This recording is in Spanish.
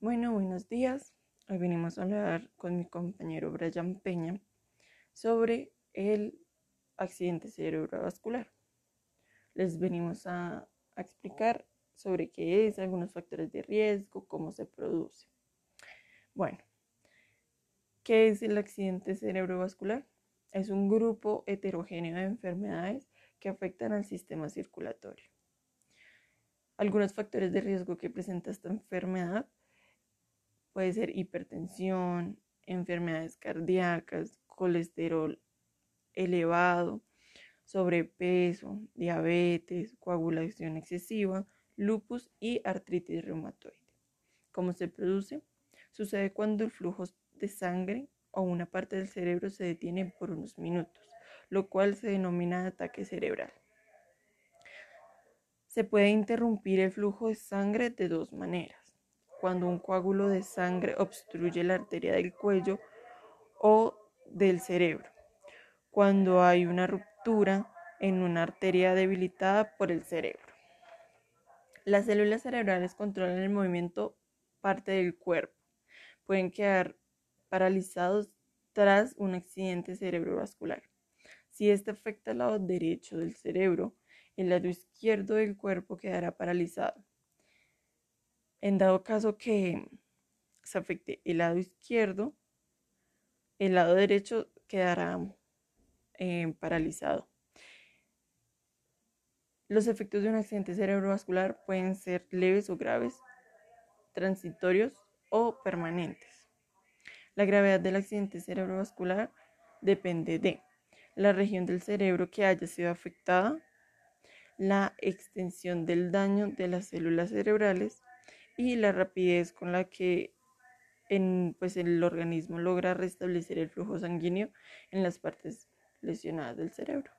Bueno, buenos días. Hoy venimos a hablar con mi compañero Brian Peña sobre el accidente cerebrovascular. Les venimos a, a, explicar sobre qué es, algunos factores de riesgo, cómo se produce. Bueno, ¿qué es el accidente cerebrovascular? Es un grupo heterogéneo de enfermedades que afectan al sistema circulatorio. Algunos factores de riesgo que presenta esta enfermedad Puede ser hipertensión, enfermedades cardíacas, colesterol elevado, sobrepeso, diabetes, coagulación excesiva, lupus y artritis reumatoide. ¿Cómo se produce? Sucede cuando el flujo de sangre o una parte del cerebro se detiene por unos minutos, lo cual se denomina ataque cerebral. Se puede interrumpir el flujo de sangre de dos maneras cuando un coágulo de sangre obstruye la arteria del cuello o del cerebro, cuando hay una ruptura en una arteria debilitada por el cerebro. Las células cerebrales controlan el movimiento parte del cuerpo. Pueden quedar paralizados tras un accidente cerebrovascular. Si este afecta al lado derecho del cerebro, el lado izquierdo del cuerpo quedará paralizado. En dado caso que se afecte el lado izquierdo, el lado derecho quedará eh, paralizado. Los efectos de un accidente cerebrovascular pueden ser leves o graves, transitorios o permanentes. La gravedad del accidente cerebrovascular depende de la región del cerebro que haya sido afectada, la extensión del daño de las células cerebrales, y la rapidez con la que en, pues, el organismo logra restablecer el flujo sanguíneo en las partes lesionadas del cerebro.